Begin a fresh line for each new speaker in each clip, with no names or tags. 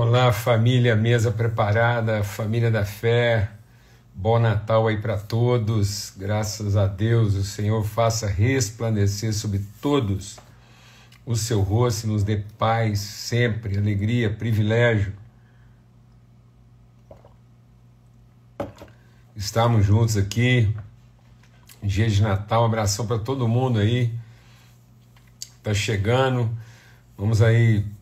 Olá, família, mesa preparada, família da fé. Bom Natal aí para todos. Graças a Deus, o Senhor faça resplandecer sobre todos o seu rosto e nos dê paz sempre, alegria, privilégio. Estamos juntos aqui. Dia de Natal, um abração para todo mundo aí. Tá chegando. Vamos aí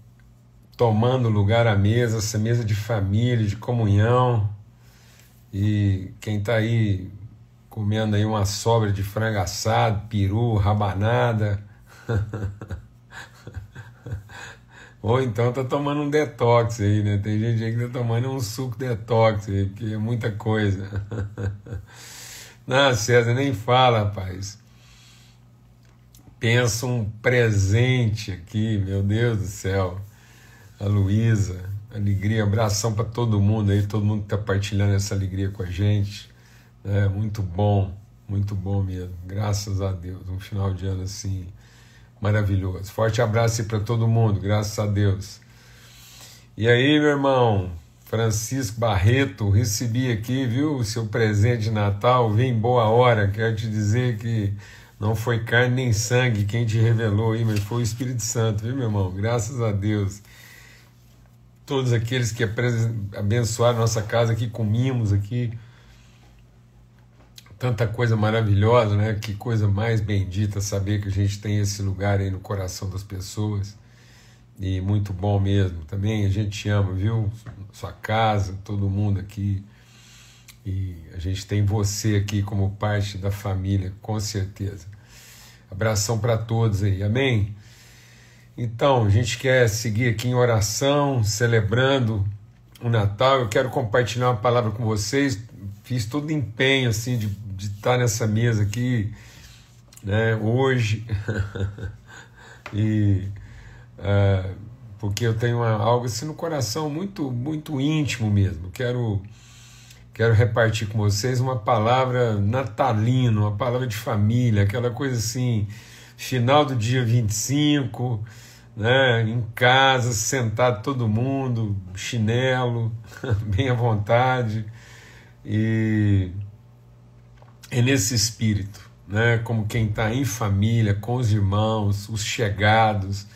tomando lugar à mesa, essa mesa de família, de comunhão. E quem está aí comendo aí uma sobra de frango assado, peru, rabanada. Ou então tá tomando um detox aí, né? Tem gente aí que tá tomando um suco detox aí, porque é muita coisa. Não, César, nem fala, rapaz. Pensa um presente aqui, meu Deus do céu a Luísa, alegria, abração para todo mundo aí, todo mundo que está partilhando essa alegria com a gente. É muito bom, muito bom mesmo. Graças a Deus. Um final de ano assim maravilhoso. Forte abraço para todo mundo, graças a Deus. E aí, meu irmão, Francisco Barreto, recebi aqui, viu, o seu presente de Natal, vem boa hora. Quero te dizer que não foi carne nem sangue quem te revelou aí, mas foi o Espírito Santo, viu, meu irmão? Graças a Deus todos aqueles que abençoaram nossa casa aqui, comimos aqui. Tanta coisa maravilhosa, né? Que coisa mais bendita saber que a gente tem esse lugar aí no coração das pessoas. E muito bom mesmo. Também a gente ama, viu? Sua casa, todo mundo aqui. E a gente tem você aqui como parte da família, com certeza. Abração para todos aí, amém? Então, a gente quer seguir aqui em oração, celebrando o Natal. Eu quero compartilhar uma palavra com vocês. Fiz todo empenho assim de, de estar nessa mesa aqui, né, hoje. e uh, porque eu tenho uma, algo assim no coração muito muito íntimo mesmo. Quero quero repartir com vocês uma palavra natalina, uma palavra de família, aquela coisa assim, final do dia 25, né, em casa, sentado todo mundo, chinelo, bem à vontade. E é nesse espírito, né, como quem está em família, com os irmãos, os chegados,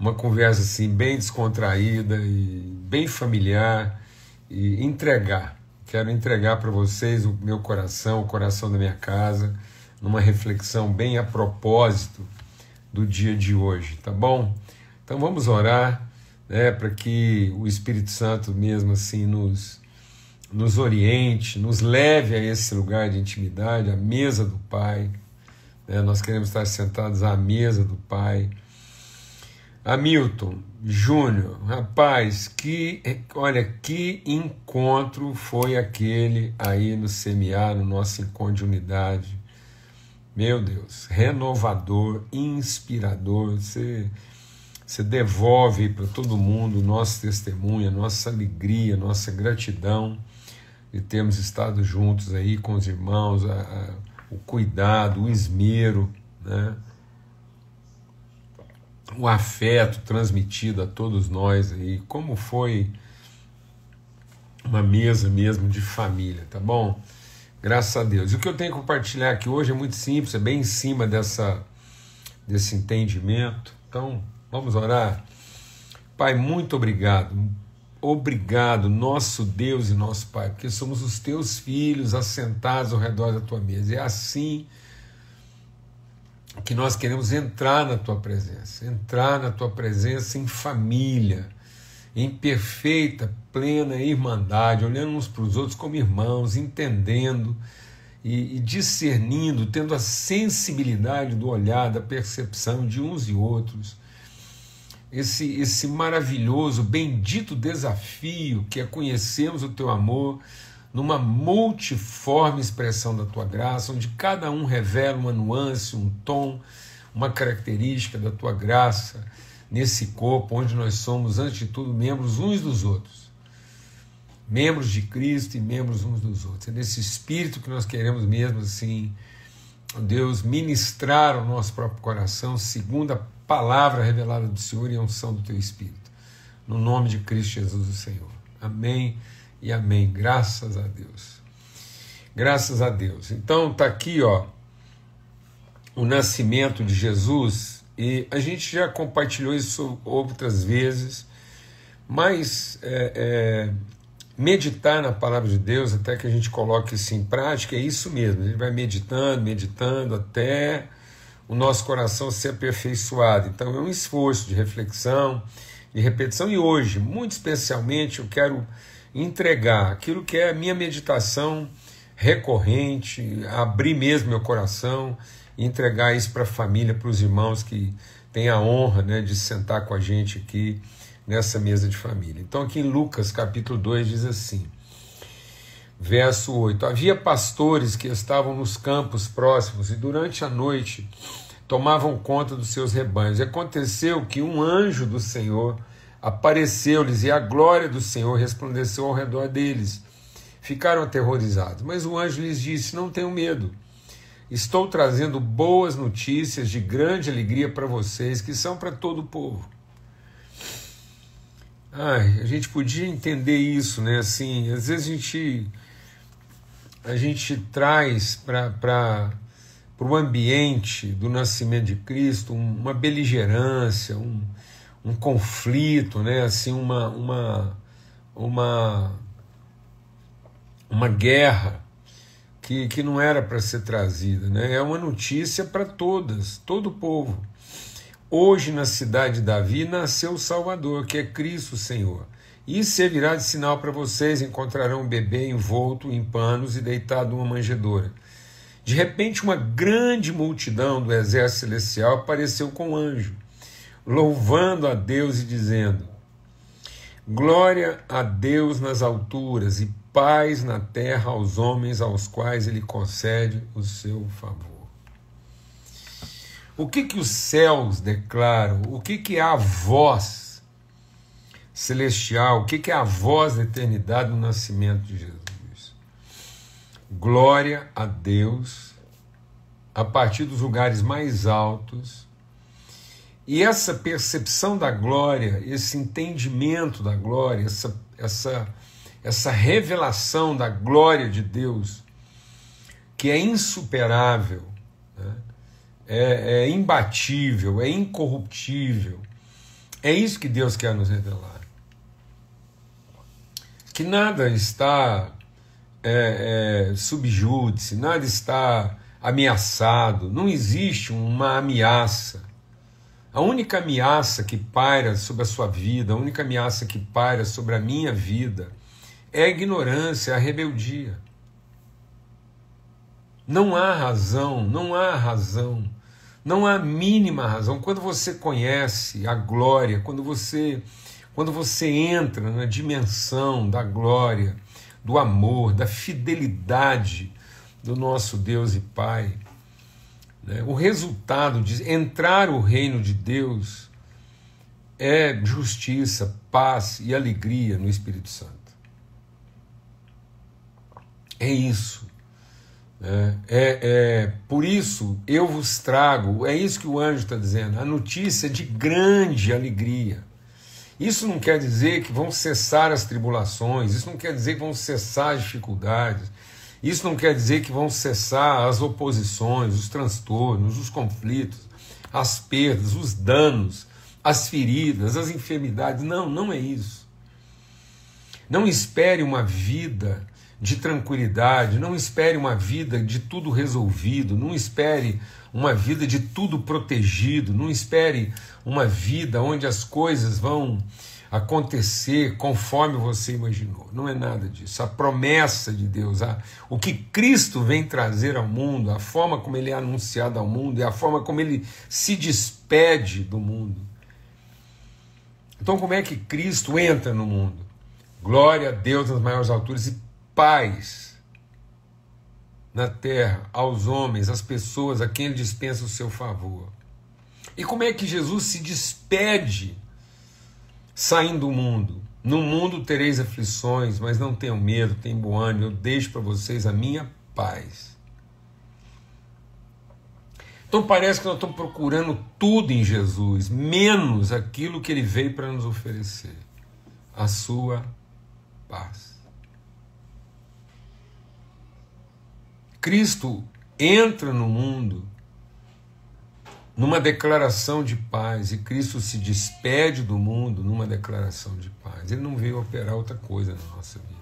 uma conversa assim bem descontraída e bem familiar e entregar. Quero entregar para vocês o meu coração, o coração da minha casa, numa reflexão bem a propósito do dia de hoje, tá bom? Então vamos orar né, para que o Espírito Santo mesmo assim nos, nos oriente, nos leve a esse lugar de intimidade, a mesa do Pai. Né, nós queremos estar sentados à mesa do Pai. Hamilton Júnior, rapaz, que olha que encontro foi aquele aí no CMA, no nosso encontro de unidade. Meu Deus, renovador, inspirador. Você, você devolve para todo mundo nosso testemunho, nossa alegria, nossa gratidão de termos estado juntos aí com os irmãos, a, a, o cuidado, o esmero, né? o afeto transmitido a todos nós aí, como foi uma mesa mesmo de família, tá bom? Graças a Deus. E o que eu tenho que compartilhar aqui hoje é muito simples, é bem em cima dessa, desse entendimento. Então, vamos orar. Pai, muito obrigado. Obrigado, nosso Deus e nosso Pai, porque somos os teus filhos assentados ao redor da tua mesa. É assim que nós queremos entrar na tua presença, entrar na tua presença em família em perfeita, plena irmandade, olhando uns para os outros como irmãos, entendendo e, e, discernindo, tendo a sensibilidade do olhar, da percepção de uns e outros. Esse, esse maravilhoso, bendito desafio que é conhecermos o teu amor numa multiforme expressão da tua graça, onde cada um revela uma nuance, um tom, uma característica da tua graça nesse corpo onde nós somos, antes de tudo, membros uns dos outros. Membros de Cristo e membros uns dos outros. É nesse espírito que nós queremos mesmo assim, Deus, ministrar ao nosso próprio coração, segundo a palavra revelada do Senhor e a unção do teu espírito. no nome de Cristo Jesus, o Senhor. Amém e amém. Graças a Deus. Graças a Deus. Então tá aqui, ó, o nascimento de Jesus e a gente já compartilhou isso outras vezes, mas é, é, meditar na palavra de Deus até que a gente coloque isso em prática é isso mesmo. A gente vai meditando, meditando até o nosso coração ser aperfeiçoado. Então é um esforço de reflexão, de repetição e hoje, muito especialmente, eu quero entregar aquilo que é a minha meditação recorrente, abrir mesmo meu coração entregar isso para a família, para os irmãos que têm a honra né, de sentar com a gente aqui nessa mesa de família. Então, aqui em Lucas capítulo 2 diz assim, verso 8: Havia pastores que estavam nos campos próximos e durante a noite tomavam conta dos seus rebanhos. E aconteceu que um anjo do Senhor apareceu-lhes e a glória do Senhor resplandeceu ao redor deles. Ficaram aterrorizados. Mas o anjo lhes disse: Não tenham medo. Estou trazendo boas notícias de grande alegria para vocês, que são para todo o povo. Ai, a gente podia entender isso, né? Assim, às vezes a gente a gente traz para o ambiente do nascimento de Cristo uma beligerância, um, um conflito, né? assim, uma, uma, uma, uma guerra que, que não era para ser trazida. Né? É uma notícia para todas, todo o povo. Hoje, na cidade de Davi, nasceu o Salvador, que é Cristo Senhor. E servirá de sinal para vocês: encontrarão um bebê envolto em panos e deitado numa manjedoura. De repente, uma grande multidão do exército celestial apareceu com um anjo louvando a Deus e dizendo: Glória a Deus nas alturas e paz na terra aos homens aos quais ele concede o seu favor. O que que os céus declaram? O que que é a voz celestial? O que que é a voz da eternidade no nascimento de Jesus? Glória a Deus a partir dos lugares mais altos e essa percepção da glória, esse entendimento da glória, essa, essa, essa revelação da glória de Deus, que é insuperável, né? é, é imbatível, é incorruptível, é isso que Deus quer nos revelar. Que nada está é, é, subjúdice, nada está ameaçado, não existe uma ameaça a única ameaça que paira sobre a sua vida, a única ameaça que paira sobre a minha vida é a ignorância, a rebeldia. Não há razão, não há razão, não há mínima razão. Quando você conhece a glória, quando você quando você entra na dimensão da glória, do amor, da fidelidade do nosso Deus e Pai, né? O resultado de entrar o reino de Deus é justiça, paz e alegria no Espírito Santo. É isso. É, é, é, por isso eu vos trago, é isso que o anjo está dizendo, a notícia de grande alegria. Isso não quer dizer que vão cessar as tribulações, isso não quer dizer que vão cessar as dificuldades, isso não quer dizer que vão cessar as oposições, os transtornos, os conflitos, as perdas, os danos, as feridas, as enfermidades. Não, não é isso. Não espere uma vida de tranquilidade, não espere uma vida de tudo resolvido, não espere uma vida de tudo protegido, não espere uma vida onde as coisas vão acontecer conforme você imaginou. Não é nada disso. A promessa de Deus, a, o que Cristo vem trazer ao mundo, a forma como ele é anunciado ao mundo e a forma como ele se despede do mundo. Então, como é que Cristo entra no mundo? Glória a Deus nas maiores alturas e paz na terra aos homens, às pessoas a quem ele dispensa o seu favor. E como é que Jesus se despede saindo do mundo. No mundo tereis aflições, mas não tenham medo, tenham bom ânimo, eu deixo para vocês a minha paz. Então parece que nós estamos procurando tudo em Jesus, menos aquilo que ele veio para nos oferecer. a sua paz. Cristo entra no mundo numa declaração de paz e Cristo se despede do mundo numa declaração de paz. Ele não veio operar outra coisa na nossa vida.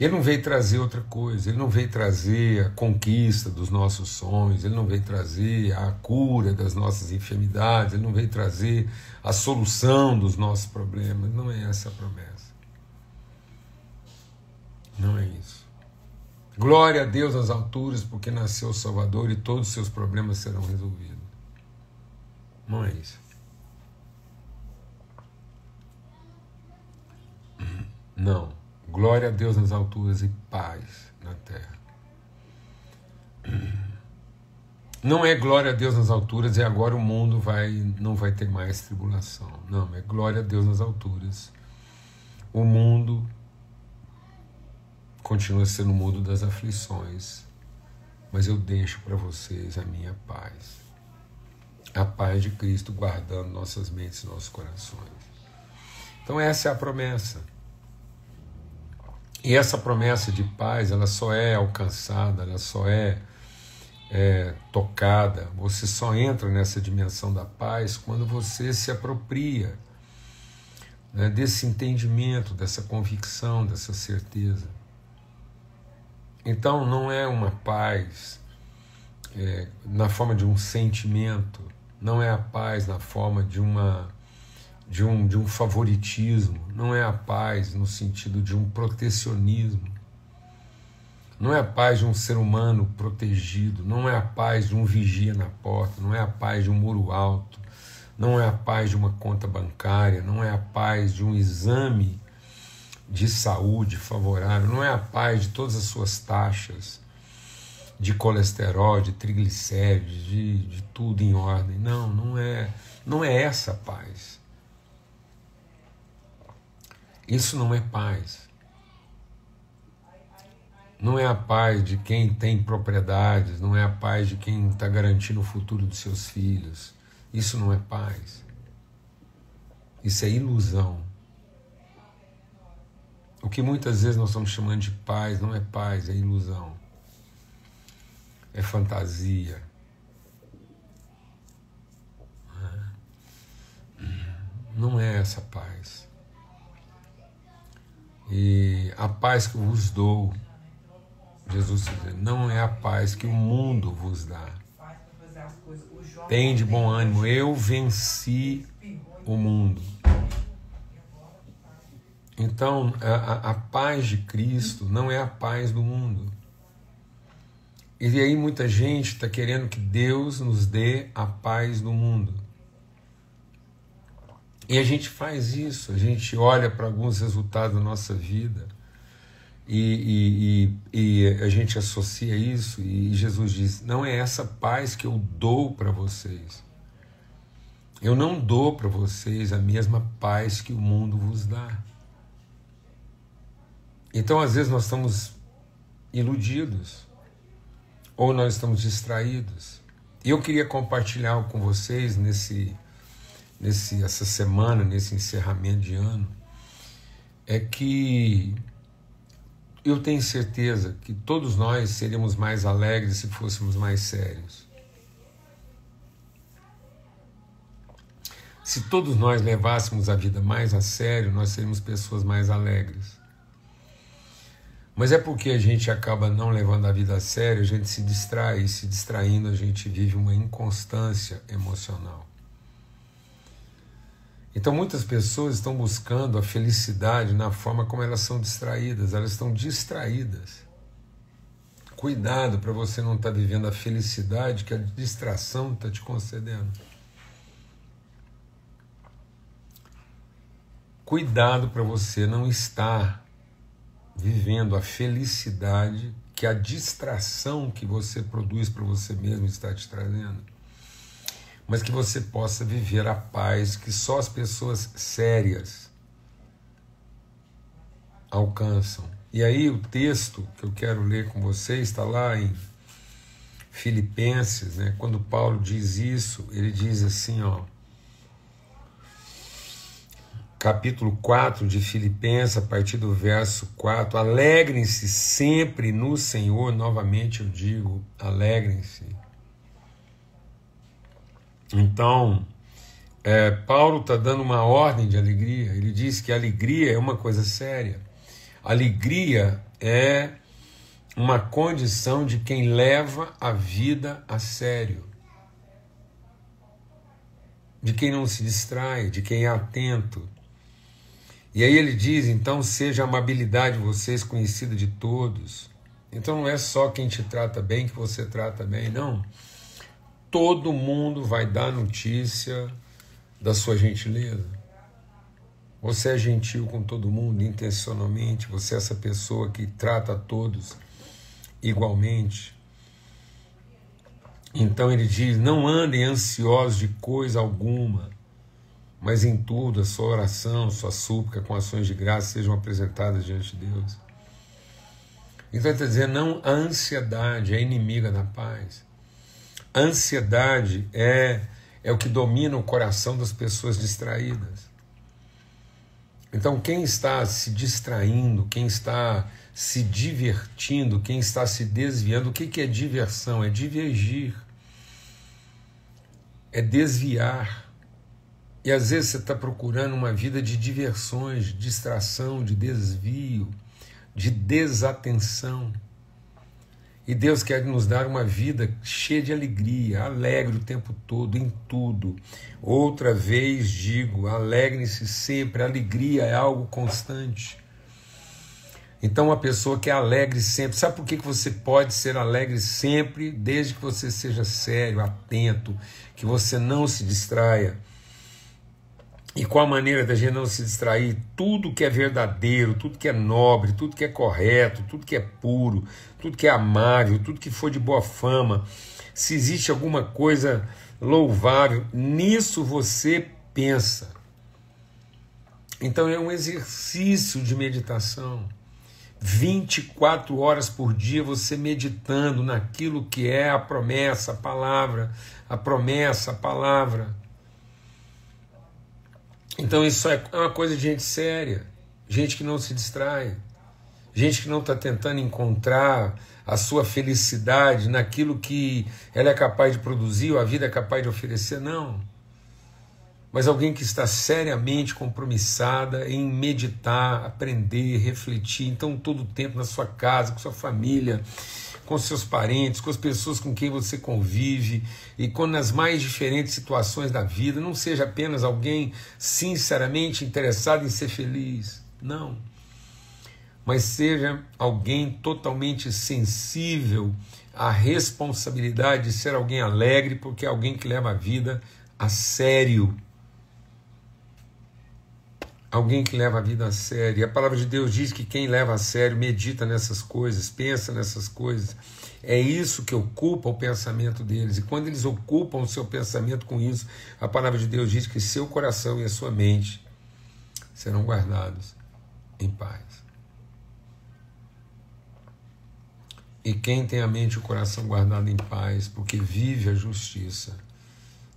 Ele não veio trazer outra coisa, ele não veio trazer a conquista dos nossos sonhos, ele não veio trazer a cura das nossas enfermidades, ele não veio trazer a solução dos nossos problemas. Não é essa a promessa. Não é isso. Glória a Deus nas alturas, porque nasceu o Salvador e todos os seus problemas serão resolvidos. Não é isso. Não. Glória a Deus nas alturas e paz na terra. Não é glória a Deus nas alturas e agora o mundo vai não vai ter mais tribulação. Não, é glória a Deus nas alturas. O mundo continua sendo o mundo das aflições, mas eu deixo para vocês a minha paz. A paz de Cristo guardando nossas mentes e nossos corações. Então essa é a promessa. E essa promessa de paz, ela só é alcançada, ela só é, é, tocada, você só entra nessa dimensão da paz quando você se apropria né, desse entendimento, dessa convicção, dessa certeza. Então não é uma paz é, na forma de um sentimento, não é a paz na forma de uma de um, de um favoritismo, não é a paz no sentido de um protecionismo, não é a paz de um ser humano protegido, não é a paz de um vigia na porta, não é a paz de um muro alto, não é a paz de uma conta bancária, não é a paz de um exame de saúde favorável, não é a paz de todas as suas taxas de colesterol, de triglicérides, de, de tudo em ordem. Não, não é, não é essa a paz. Isso não é paz. Não é a paz de quem tem propriedades, não é a paz de quem está garantindo o futuro dos seus filhos. Isso não é paz. Isso é ilusão. O que muitas vezes nós estamos chamando de paz não é paz, é ilusão. É fantasia. Não é essa paz. E a paz que eu vos dou, Jesus não é a paz que o mundo vos dá. Tem de bom ânimo, eu venci o mundo. Então, a, a, paz de Cristo não é a paz do mundo. E aí muita gente está querendo que Deus nos dê a paz do mundo. E a gente faz isso, a gente olha para alguns resultados da nossa vida e, e, e, e, a gente associa isso, e Jesus diz: não é essa paz que eu dou para vocês. Eu não dou para vocês a mesma paz que o mundo vos dá. Então, às vezes, nós estamos iludidos ou nós estamos distraídos. E eu queria compartilhar com vocês nesse, nesse, essa semana, nesse encerramento de ano, é que eu tenho certeza que todos nós seríamos mais alegres se fôssemos mais sérios. Se todos nós levássemos a vida mais a sério, nós seríamos pessoas mais alegres. Mas é porque a gente acaba não levando a vida a sério, a gente se distrai, e se distraindo, a gente vive uma inconstância emocional. Então muitas pessoas estão buscando a felicidade na forma como elas são distraídas, elas estão distraídas. Cuidado para você não estar tá vivendo a felicidade que a distração está te concedendo. Cuidado para você não estar vivendo a felicidade que a distração que você produz para você mesmo está te trazendo. Mas que você possa viver a paz que só as pessoas sérias alcançam. E aí o texto que eu quero ler com você está lá em Filipenses, né? Quando Paulo diz isso, ele diz assim, ó: capítulo 4 de Filipenses, a partir do verso 4. Alegrem-se sempre no Senhor, novamente eu digo, alegrem-se. Então, é, Paulo está dando uma ordem de alegria. Ele diz que alegria é uma coisa séria. Alegria é uma condição de quem leva a vida a sério, de quem não se distrai, de quem é atento. E aí ele diz: então seja a amabilidade de vocês conhecida de todos. Então não é só quem te trata bem que você trata bem, não. Todo mundo vai dar notícia da sua gentileza. Você é gentil com todo mundo intencionalmente, você é essa pessoa que trata todos igualmente. Então ele diz: não andem ansiosos de coisa alguma, mas em tudo a sua oração, sua súplica com ações de graça sejam apresentadas diante de Deus. Então ele está dizendo: não, a ansiedade é inimiga da paz. A ansiedade é, é o que domina o coração das pessoas distraídas. Então, quem está se distraindo, quem está se divertindo, quem está se desviando, o que é diversão? É divergir, é desviar. E às vezes você está procurando uma vida de diversões, de distração, de desvio, de desatenção. E Deus quer nos dar uma vida cheia de alegria, alegre o tempo todo, em tudo. Outra vez digo: alegre-se sempre, alegria é algo constante. Então, uma pessoa que é alegre sempre, sabe por que você pode ser alegre sempre, desde que você seja sério, atento, que você não se distraia? E qual a maneira da gente não se distrair? Tudo que é verdadeiro, tudo que é nobre, tudo que é correto, tudo que é puro, tudo que é amável, tudo que for de boa fama, se existe alguma coisa louvável, nisso você pensa. Então é um exercício de meditação. 24 horas por dia você meditando naquilo que é a promessa, a palavra, a promessa, a palavra. Então isso é uma coisa de gente séria, gente que não se distrai, gente que não está tentando encontrar a sua felicidade naquilo que ela é capaz de produzir ou a vida é capaz de oferecer, não. Mas alguém que está seriamente compromissada em meditar, aprender, refletir, então todo o tempo na sua casa, com sua família, com seus parentes, com as pessoas com quem você convive e com nas mais diferentes situações da vida. Não seja apenas alguém sinceramente interessado em ser feliz. Não. Mas seja alguém totalmente sensível à responsabilidade de ser alguém alegre, porque é alguém que leva a vida a sério alguém que leva a vida a sério. E a palavra de Deus diz que quem leva a sério medita nessas coisas, pensa nessas coisas. É isso que ocupa o pensamento deles. E quando eles ocupam o seu pensamento com isso, a palavra de Deus diz que seu coração e a sua mente serão guardados em paz. E quem tem a mente e o coração guardado em paz, porque vive a justiça,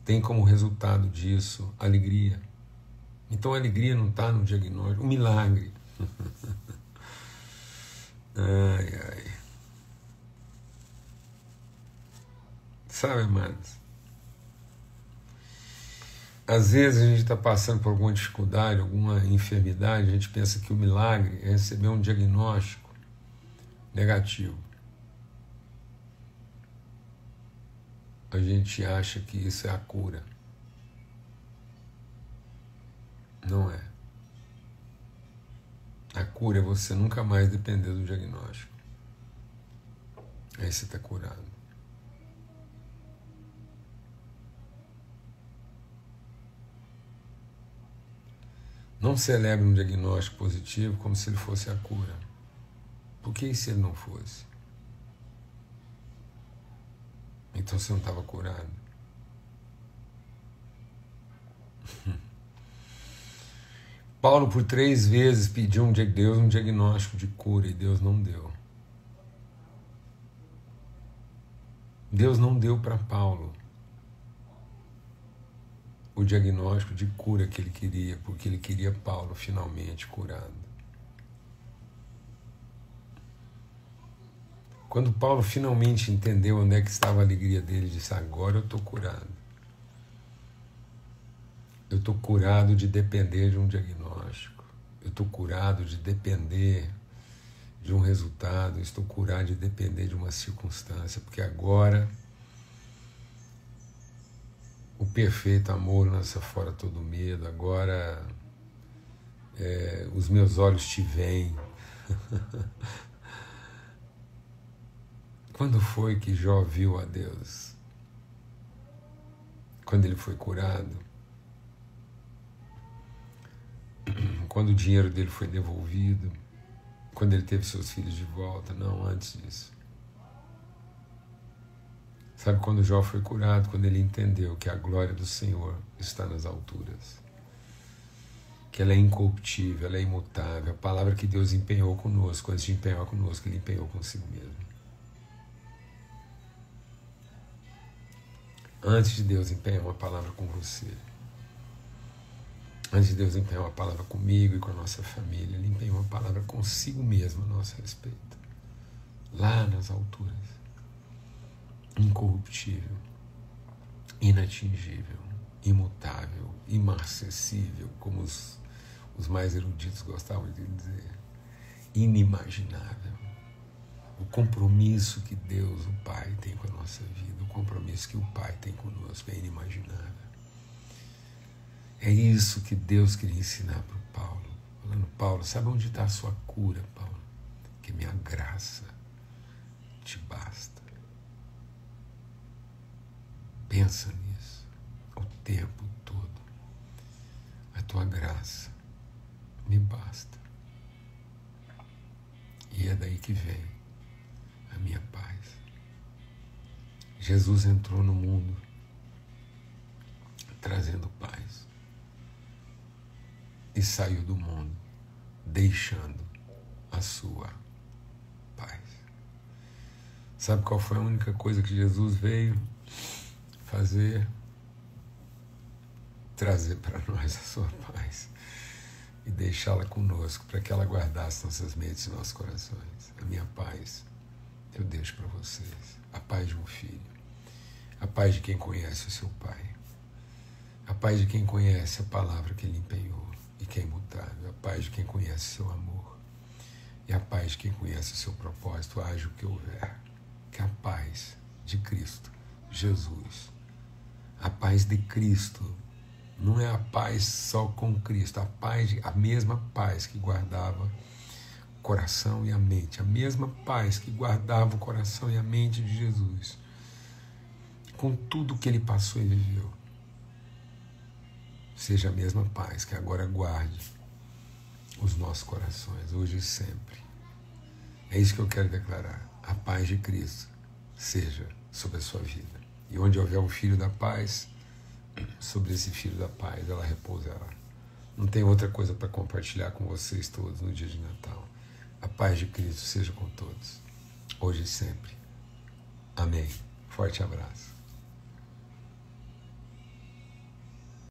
tem como resultado disso alegria então a alegria não está no diagnóstico, o milagre. ai, ai. Sabe, amados? Às vezes a gente está passando por alguma dificuldade, alguma enfermidade, a gente pensa que o milagre é receber um diagnóstico negativo. A gente acha que isso é a cura. Não é. A cura é você nunca mais depender do diagnóstico. Aí você está curado. Não celebre um diagnóstico positivo como se ele fosse a cura. Por que se ele não fosse? Então você não estava curado. Paulo, por três vezes, pediu de Deus um diagnóstico de cura e Deus não deu. Deus não deu para Paulo o diagnóstico de cura que ele queria, porque ele queria Paulo finalmente curado. Quando Paulo finalmente entendeu onde é que estava a alegria dele, disse: Agora eu estou curado. Eu estou curado de depender de um diagnóstico. Eu estou curado de depender de um resultado. Estou curado de depender de uma circunstância, porque agora o perfeito amor lança fora todo medo. Agora é, os meus olhos te veem. Quando foi que Jó viu a Deus? Quando ele foi curado? Quando o dinheiro dele foi devolvido? Quando ele teve seus filhos de volta? Não, antes disso. Sabe quando Jó foi curado? Quando ele entendeu que a glória do Senhor está nas alturas. Que ela é incorruptível, ela é imutável. A palavra que Deus empenhou conosco, antes de empenhar conosco, ele empenhou consigo mesmo. Antes de Deus empenhar uma palavra com você, antes de Deus empenhar uma palavra comigo e com a nossa família, empenhou uma palavra consigo mesmo a nosso respeito, lá nas alturas, incorruptível, inatingível, imutável, imarcessível, como os, os mais eruditos gostavam de dizer, inimaginável. O compromisso que Deus, o Pai, tem com a nossa vida, o compromisso que o Pai tem conosco é inimaginável. É isso que Deus queria ensinar para o Paulo. Falando, Paulo, sabe onde está a sua cura, Paulo? Que minha graça te basta. Pensa nisso o tempo todo. A tua graça me basta. E é daí que vem a minha paz. Jesus entrou no mundo trazendo paz e saiu do mundo deixando a sua paz. Sabe qual foi a única coisa que Jesus veio fazer? Trazer para nós a sua paz e deixá-la conosco para que ela guardasse nossas mentes e nossos corações. A minha paz eu deixo para vocês a paz de um filho, a paz de quem conhece o seu pai, a paz de quem conhece a palavra que ele empenhou e que é imutável, a paz de quem conhece o seu amor e a paz de quem conhece o seu propósito, haja o que houver. Que a paz de Cristo, Jesus, a paz de Cristo, não é a paz só com Cristo, a paz, a mesma paz que guardava coração e a mente, a mesma paz que guardava o coração e a mente de Jesus, com tudo que ele passou e viveu. Seja a mesma paz que agora guarde os nossos corações, hoje e sempre. É isso que eu quero declarar. A paz de Cristo seja sobre a sua vida. E onde houver um filho da paz, sobre esse filho da paz ela repousará. Não tem outra coisa para compartilhar com vocês todos no dia de Natal. A paz de Cristo seja com todos, hoje e sempre. Amém. Forte abraço.